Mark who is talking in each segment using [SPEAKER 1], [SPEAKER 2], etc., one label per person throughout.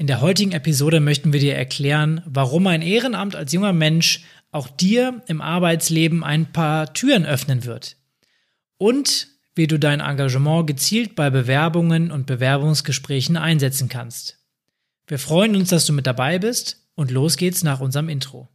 [SPEAKER 1] In der heutigen Episode möchten wir dir erklären, warum ein Ehrenamt als junger Mensch auch dir im Arbeitsleben ein paar Türen öffnen wird. Und wie du dein Engagement gezielt bei Bewerbungen und Bewerbungsgesprächen einsetzen kannst. Wir freuen uns, dass du mit dabei bist und los geht's nach unserem Intro.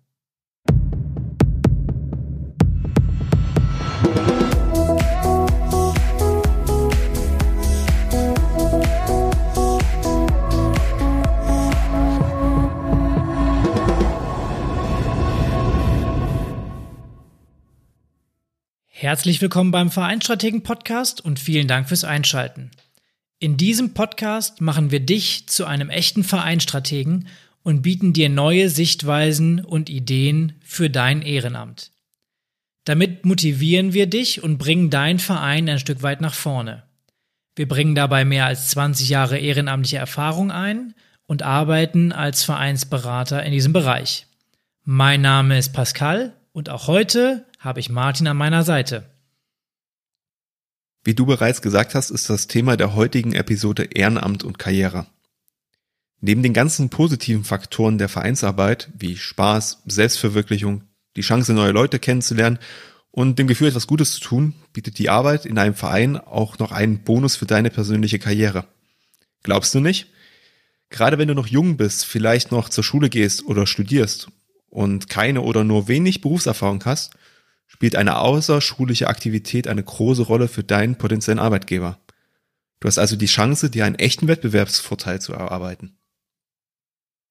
[SPEAKER 1] Herzlich willkommen beim Vereinstrategen Podcast und vielen Dank fürs Einschalten. In diesem Podcast machen wir dich zu einem echten Vereinstrategen und bieten dir neue Sichtweisen und Ideen für dein Ehrenamt. Damit motivieren wir dich und bringen dein Verein ein Stück weit nach vorne. Wir bringen dabei mehr als 20 Jahre ehrenamtliche Erfahrung ein und arbeiten als Vereinsberater in diesem Bereich. Mein Name ist Pascal und auch heute habe ich Martin an meiner Seite.
[SPEAKER 2] Wie du bereits gesagt hast, ist das Thema der heutigen Episode Ehrenamt und Karriere. Neben den ganzen positiven Faktoren der Vereinsarbeit, wie Spaß, Selbstverwirklichung, die Chance, neue Leute kennenzulernen und dem Gefühl, etwas Gutes zu tun, bietet die Arbeit in einem Verein auch noch einen Bonus für deine persönliche Karriere. Glaubst du nicht? Gerade wenn du noch jung bist, vielleicht noch zur Schule gehst oder studierst und keine oder nur wenig Berufserfahrung hast, spielt eine außerschulische Aktivität eine große Rolle für deinen potenziellen Arbeitgeber. Du hast also die Chance, dir einen echten Wettbewerbsvorteil zu erarbeiten.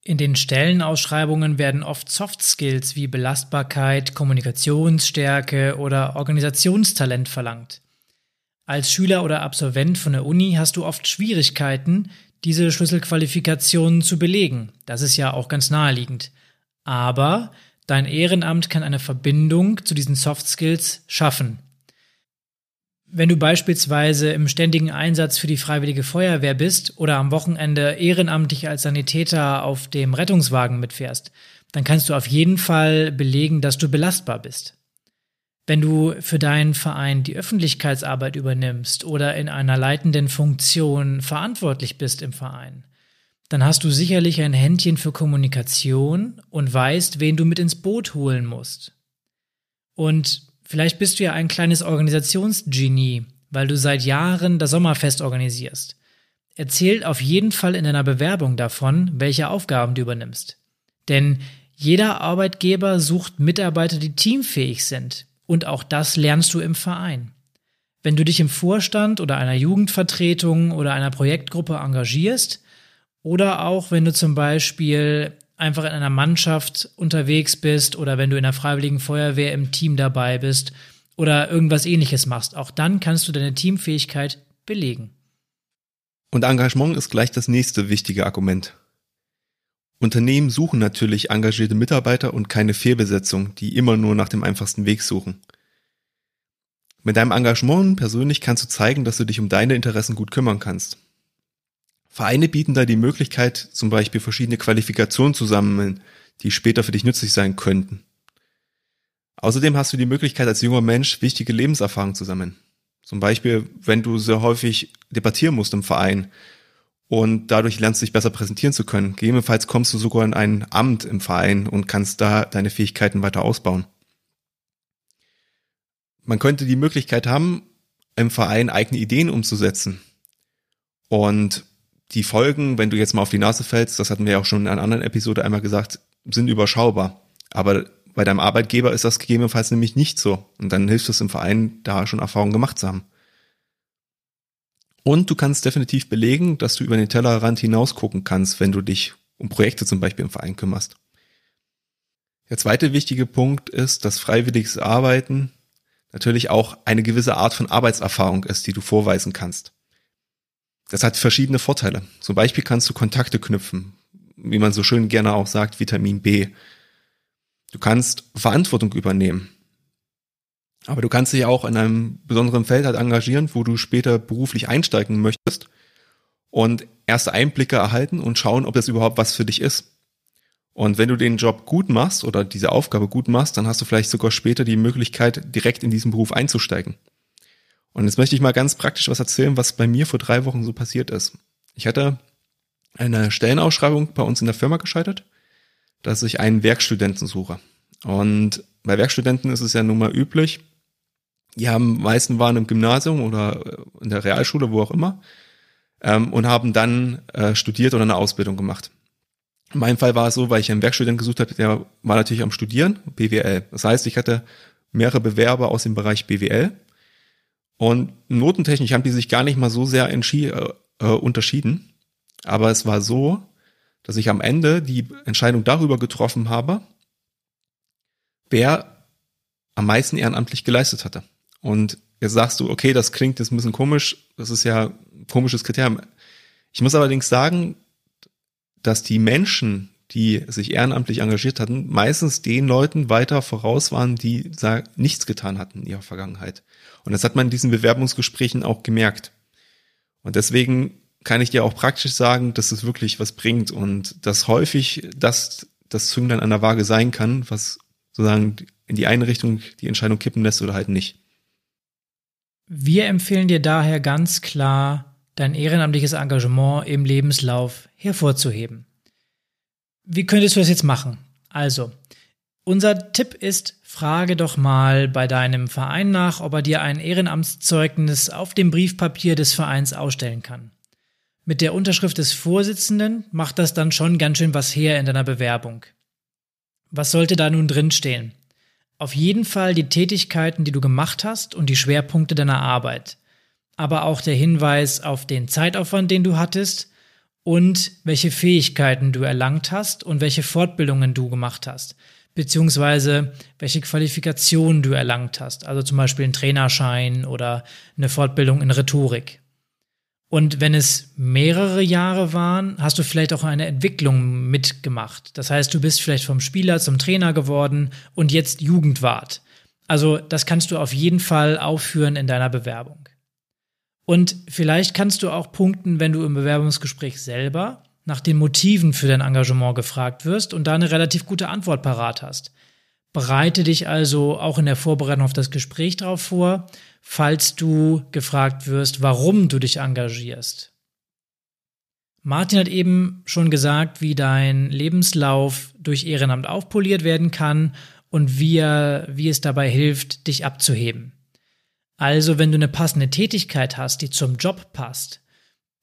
[SPEAKER 1] In den Stellenausschreibungen werden oft Soft Skills wie Belastbarkeit, Kommunikationsstärke oder Organisationstalent verlangt. Als Schüler oder Absolvent von der Uni hast du oft Schwierigkeiten, diese Schlüsselqualifikationen zu belegen. Das ist ja auch ganz naheliegend. Aber dein Ehrenamt kann eine Verbindung zu diesen Soft Skills schaffen. Wenn du beispielsweise im ständigen Einsatz für die Freiwillige Feuerwehr bist oder am Wochenende ehrenamtlich als Sanitäter auf dem Rettungswagen mitfährst, dann kannst du auf jeden Fall belegen, dass du belastbar bist. Wenn du für deinen Verein die Öffentlichkeitsarbeit übernimmst oder in einer leitenden Funktion verantwortlich bist im Verein, dann hast du sicherlich ein Händchen für Kommunikation und weißt, wen du mit ins Boot holen musst. Und vielleicht bist du ja ein kleines Organisationsgenie, weil du seit Jahren das Sommerfest organisierst. Erzähl auf jeden Fall in deiner Bewerbung davon, welche Aufgaben du übernimmst. Denn jeder Arbeitgeber sucht Mitarbeiter, die teamfähig sind. Und auch das lernst du im Verein. Wenn du dich im Vorstand oder einer Jugendvertretung oder einer Projektgruppe engagierst, oder auch, wenn du zum Beispiel einfach in einer Mannschaft unterwegs bist oder wenn du in der Freiwilligen Feuerwehr im Team dabei bist oder irgendwas ähnliches machst. Auch dann kannst du deine Teamfähigkeit belegen.
[SPEAKER 2] Und Engagement ist gleich das nächste wichtige Argument. Unternehmen suchen natürlich engagierte Mitarbeiter und keine Fehlbesetzung, die immer nur nach dem einfachsten Weg suchen. Mit deinem Engagement persönlich kannst du zeigen, dass du dich um deine Interessen gut kümmern kannst. Vereine bieten da die Möglichkeit, zum Beispiel verschiedene Qualifikationen zu sammeln, die später für dich nützlich sein könnten. Außerdem hast du die Möglichkeit, als junger Mensch wichtige Lebenserfahrungen zu sammeln. Zum Beispiel, wenn du sehr häufig debattieren musst im Verein und dadurch lernst, dich besser präsentieren zu können. Gegebenenfalls kommst du sogar in ein Amt im Verein und kannst da deine Fähigkeiten weiter ausbauen. Man könnte die Möglichkeit haben, im Verein eigene Ideen umzusetzen. Und die Folgen, wenn du jetzt mal auf die Nase fällst, das hatten wir ja auch schon in einer anderen Episode einmal gesagt, sind überschaubar. Aber bei deinem Arbeitgeber ist das gegebenenfalls nämlich nicht so. Und dann hilft es im Verein, da schon Erfahrungen gemacht zu haben. Und du kannst definitiv belegen, dass du über den Tellerrand hinaus gucken kannst, wenn du dich um Projekte zum Beispiel im Verein kümmerst. Der zweite wichtige Punkt ist, dass freiwilliges Arbeiten natürlich auch eine gewisse Art von Arbeitserfahrung ist, die du vorweisen kannst. Das hat verschiedene Vorteile. Zum Beispiel kannst du Kontakte knüpfen, wie man so schön gerne auch sagt, Vitamin B. Du kannst Verantwortung übernehmen. Aber du kannst dich auch in einem besonderen Feld halt engagieren, wo du später beruflich einsteigen möchtest und erste Einblicke erhalten und schauen, ob das überhaupt was für dich ist. Und wenn du den Job gut machst oder diese Aufgabe gut machst, dann hast du vielleicht sogar später die Möglichkeit, direkt in diesen Beruf einzusteigen. Und jetzt möchte ich mal ganz praktisch was erzählen, was bei mir vor drei Wochen so passiert ist. Ich hatte eine Stellenausschreibung bei uns in der Firma gescheitert, dass ich einen Werkstudenten suche. Und bei Werkstudenten ist es ja nun mal üblich, die haben meisten waren im Gymnasium oder in der Realschule, wo auch immer, ähm, und haben dann äh, studiert oder eine Ausbildung gemacht. In meinem Fall war es so, weil ich einen Werkstudent gesucht habe, der war natürlich am Studieren, BWL. Das heißt, ich hatte mehrere Bewerber aus dem Bereich BWL. Und notentechnisch haben die sich gar nicht mal so sehr äh, äh, unterschieden. Aber es war so, dass ich am Ende die Entscheidung darüber getroffen habe, wer am meisten ehrenamtlich geleistet hatte. Und jetzt sagst du, okay, das klingt jetzt ein bisschen komisch, das ist ja ein komisches Kriterium. Ich muss allerdings sagen, dass die Menschen, die sich ehrenamtlich engagiert hatten, meistens den Leuten weiter voraus waren, die nichts getan hatten in ihrer Vergangenheit. Und das hat man in diesen Bewerbungsgesprächen auch gemerkt. Und deswegen kann ich dir auch praktisch sagen, dass es wirklich was bringt und dass häufig das das Zünglein an der Waage sein kann, was sozusagen in die eine Richtung die Entscheidung kippen lässt oder halt nicht.
[SPEAKER 1] Wir empfehlen dir daher ganz klar, dein ehrenamtliches Engagement im Lebenslauf hervorzuheben. Wie könntest du das jetzt machen? Also, unser Tipp ist, frage doch mal bei deinem Verein nach, ob er dir ein Ehrenamtszeugnis auf dem Briefpapier des Vereins ausstellen kann. Mit der Unterschrift des Vorsitzenden macht das dann schon ganz schön was her in deiner Bewerbung. Was sollte da nun drinstehen? Auf jeden Fall die Tätigkeiten, die du gemacht hast und die Schwerpunkte deiner Arbeit. Aber auch der Hinweis auf den Zeitaufwand, den du hattest und welche Fähigkeiten du erlangt hast und welche Fortbildungen du gemacht hast, beziehungsweise welche Qualifikationen du erlangt hast, also zum Beispiel einen Trainerschein oder eine Fortbildung in Rhetorik. Und wenn es mehrere Jahre waren, hast du vielleicht auch eine Entwicklung mitgemacht. Das heißt, du bist vielleicht vom Spieler zum Trainer geworden und jetzt Jugendwart. Also das kannst du auf jeden Fall aufführen in deiner Bewerbung. Und vielleicht kannst du auch punkten, wenn du im Bewerbungsgespräch selber nach den Motiven für dein Engagement gefragt wirst und da eine relativ gute Antwort parat hast. Bereite dich also auch in der Vorbereitung auf das Gespräch darauf vor, falls du gefragt wirst, warum du dich engagierst. Martin hat eben schon gesagt, wie dein Lebenslauf durch Ehrenamt aufpoliert werden kann und wie, er, wie es dabei hilft, dich abzuheben. Also, wenn du eine passende Tätigkeit hast, die zum Job passt,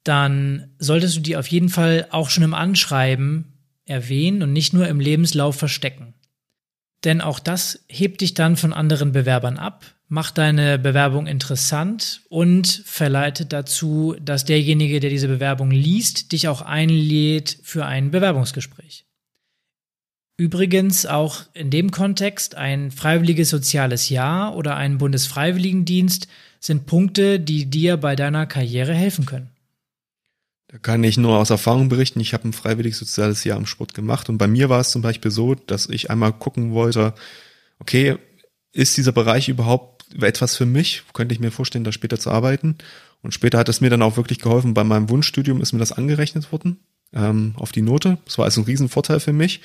[SPEAKER 1] dann solltest du die auf jeden Fall auch schon im Anschreiben erwähnen und nicht nur im Lebenslauf verstecken. Denn auch das hebt dich dann von anderen Bewerbern ab, macht deine Bewerbung interessant und verleitet dazu, dass derjenige, der diese Bewerbung liest, dich auch einlädt für ein Bewerbungsgespräch. Übrigens auch in dem Kontext ein freiwilliges soziales Jahr oder ein Bundesfreiwilligendienst sind Punkte, die dir bei deiner Karriere helfen können.
[SPEAKER 2] Da kann ich nur aus Erfahrung berichten. Ich habe ein freiwilliges soziales Jahr im Sport gemacht und bei mir war es zum Beispiel so, dass ich einmal gucken wollte, okay, ist dieser Bereich überhaupt etwas für mich? Könnte ich mir vorstellen, da später zu arbeiten? Und später hat es mir dann auch wirklich geholfen. Bei meinem Wunschstudium ist mir das angerechnet worden ähm, auf die Note. Das war also ein Riesenvorteil für mich.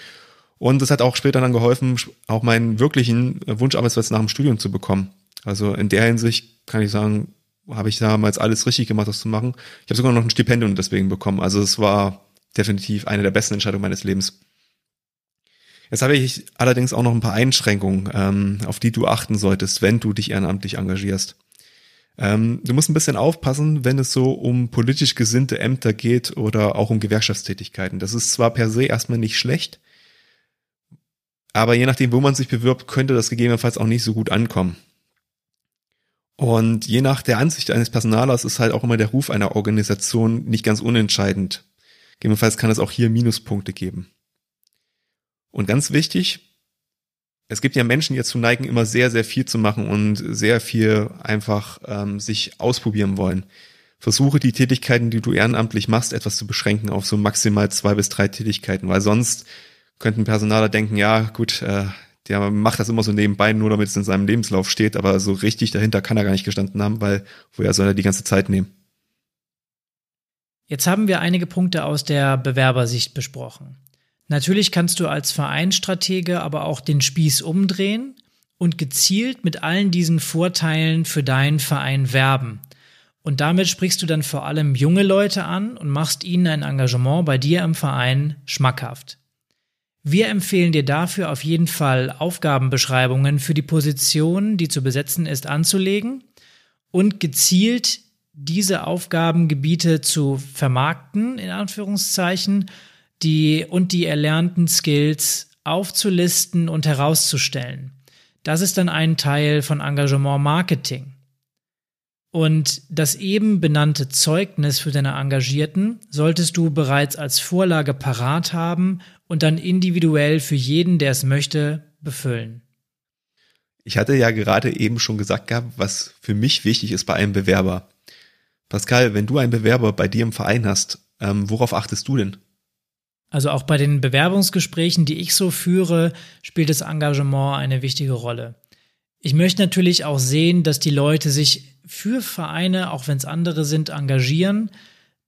[SPEAKER 2] Und es hat auch später dann geholfen, auch meinen wirklichen Wunscharbeitsplatz nach dem Studium zu bekommen. Also in der Hinsicht kann ich sagen, habe ich damals alles richtig gemacht, das zu machen. Ich habe sogar noch ein Stipendium deswegen bekommen. Also es war definitiv eine der besten Entscheidungen meines Lebens. Jetzt habe ich allerdings auch noch ein paar Einschränkungen, ähm, auf die du achten solltest, wenn du dich ehrenamtlich engagierst. Ähm, du musst ein bisschen aufpassen, wenn es so um politisch gesinnte Ämter geht oder auch um Gewerkschaftstätigkeiten. Das ist zwar per se erstmal nicht schlecht, aber je nachdem, wo man sich bewirbt, könnte das gegebenenfalls auch nicht so gut ankommen. Und je nach der Ansicht eines Personalers ist halt auch immer der Ruf einer Organisation nicht ganz unentscheidend. Gegebenenfalls kann es auch hier Minuspunkte geben. Und ganz wichtig, es gibt ja Menschen, die dazu neigen, immer sehr, sehr viel zu machen und sehr viel einfach ähm, sich ausprobieren wollen. Versuche die Tätigkeiten, die du ehrenamtlich machst, etwas zu beschränken auf so maximal zwei bis drei Tätigkeiten, weil sonst könnten Personaler denken, ja gut, äh, der macht das immer so nebenbei, nur damit es in seinem Lebenslauf steht, aber so richtig dahinter kann er gar nicht gestanden haben, weil woher soll er die ganze Zeit nehmen?
[SPEAKER 1] Jetzt haben wir einige Punkte aus der Bewerbersicht besprochen. Natürlich kannst du als Vereinsstratege aber auch den Spieß umdrehen und gezielt mit allen diesen Vorteilen für deinen Verein werben. Und damit sprichst du dann vor allem junge Leute an und machst ihnen ein Engagement bei dir im Verein schmackhaft. Wir empfehlen dir dafür auf jeden Fall Aufgabenbeschreibungen für die Position, die zu besetzen ist, anzulegen und gezielt diese Aufgabengebiete zu vermarkten, in Anführungszeichen, die und die erlernten Skills aufzulisten und herauszustellen. Das ist dann ein Teil von Engagement Marketing. Und das eben benannte Zeugnis für deine Engagierten solltest du bereits als Vorlage parat haben und dann individuell für jeden, der es möchte, befüllen.
[SPEAKER 2] Ich hatte ja gerade eben schon gesagt gehabt, was für mich wichtig ist bei einem Bewerber. Pascal, wenn du einen Bewerber bei dir im Verein hast, ähm, worauf achtest du denn?
[SPEAKER 1] Also auch bei den Bewerbungsgesprächen, die ich so führe, spielt das Engagement eine wichtige Rolle. Ich möchte natürlich auch sehen, dass die Leute sich für Vereine, auch wenn es andere sind, engagieren,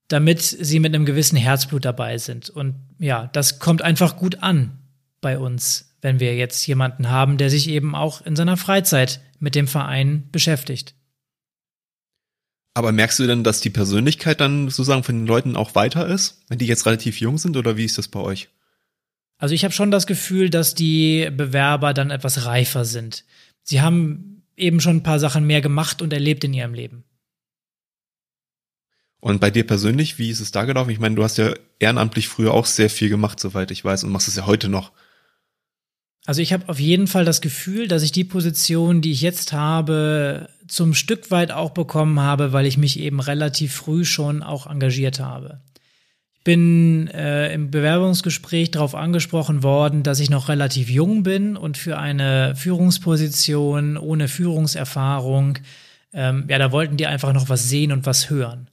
[SPEAKER 1] damit sie mit einem gewissen Herzblut dabei sind. Und ja, das kommt einfach gut an bei uns, wenn wir jetzt jemanden haben, der sich eben auch in seiner Freizeit mit dem Verein beschäftigt.
[SPEAKER 2] Aber merkst du denn, dass die Persönlichkeit dann sozusagen von den Leuten auch weiter ist, wenn die jetzt relativ jung sind oder wie ist das bei euch?
[SPEAKER 1] Also ich habe schon das Gefühl, dass die Bewerber dann etwas reifer sind. Sie haben eben schon ein paar Sachen mehr gemacht und erlebt in ihrem Leben.
[SPEAKER 2] Und bei dir persönlich, wie ist es da gelaufen? Ich meine, du hast ja ehrenamtlich früher auch sehr viel gemacht, soweit ich weiß, und machst es ja heute noch.
[SPEAKER 1] Also ich habe auf jeden Fall das Gefühl, dass ich die Position, die ich jetzt habe, zum Stück weit auch bekommen habe, weil ich mich eben relativ früh schon auch engagiert habe. Ich bin äh, im Bewerbungsgespräch darauf angesprochen worden, dass ich noch relativ jung bin und für eine Führungsposition ohne Führungserfahrung, ähm, ja, da wollten die einfach noch was sehen und was hören.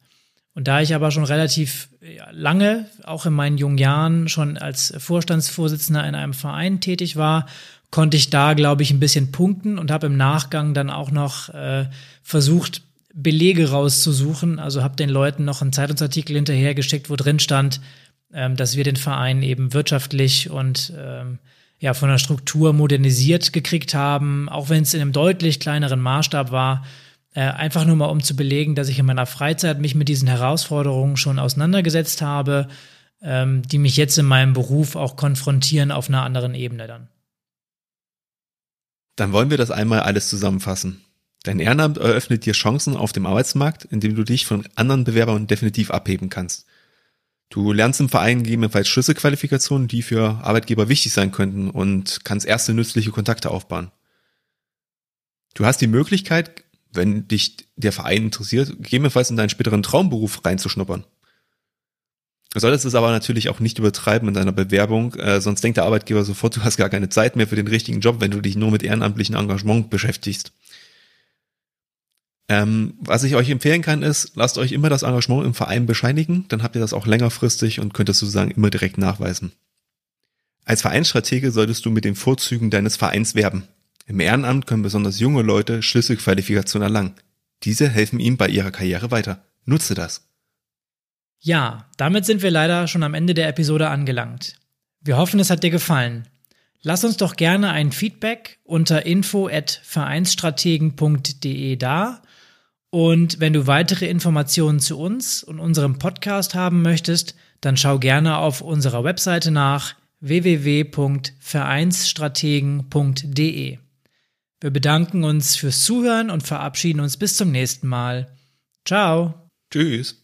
[SPEAKER 1] Und da ich aber schon relativ lange, auch in meinen jungen Jahren, schon als Vorstandsvorsitzender in einem Verein tätig war, konnte ich da, glaube ich, ein bisschen punkten und habe im Nachgang dann auch noch äh, versucht, Belege rauszusuchen. Also habe den Leuten noch einen Zeitungsartikel hinterhergeschickt, wo drin stand, ähm, dass wir den Verein eben wirtschaftlich und ähm, ja von der Struktur modernisiert gekriegt haben, auch wenn es in einem deutlich kleineren Maßstab war äh, einfach nur mal, um zu belegen, dass ich in meiner Freizeit mich mit diesen Herausforderungen schon auseinandergesetzt habe, ähm, die mich jetzt in meinem Beruf auch konfrontieren auf einer anderen Ebene dann.
[SPEAKER 2] Dann wollen wir das einmal alles zusammenfassen. Dein Ehrenamt eröffnet dir Chancen auf dem Arbeitsmarkt, indem du dich von anderen Bewerbern definitiv abheben kannst. Du lernst im Verein gegebenenfalls Schlüsselqualifikationen, die für Arbeitgeber wichtig sein könnten und kannst erste nützliche Kontakte aufbauen. Du hast die Möglichkeit, wenn dich der Verein interessiert, gegebenenfalls in deinen späteren Traumberuf reinzuschnuppern. Du solltest es aber natürlich auch nicht übertreiben in deiner Bewerbung, äh, sonst denkt der Arbeitgeber sofort, du hast gar keine Zeit mehr für den richtigen Job, wenn du dich nur mit ehrenamtlichem Engagement beschäftigst. Ähm, was ich euch empfehlen kann, ist, lasst euch immer das Engagement im Verein bescheinigen, dann habt ihr das auch längerfristig und könnt es sozusagen immer direkt nachweisen. Als Vereinsstratege solltest du mit den Vorzügen deines Vereins werben. Im Ehrenamt können besonders junge Leute Schlüsselqualifikationen erlangen. Diese helfen ihnen bei ihrer Karriere weiter. Nutze das.
[SPEAKER 1] Ja, damit sind wir leider schon am Ende der Episode angelangt. Wir hoffen, es hat dir gefallen. Lass uns doch gerne ein Feedback unter info@vereinsstrategen.de da. Und wenn du weitere Informationen zu uns und unserem Podcast haben möchtest, dann schau gerne auf unserer Webseite nach www.vereinsstrategen.de. Wir bedanken uns fürs Zuhören und verabschieden uns bis zum nächsten Mal. Ciao.
[SPEAKER 2] Tschüss.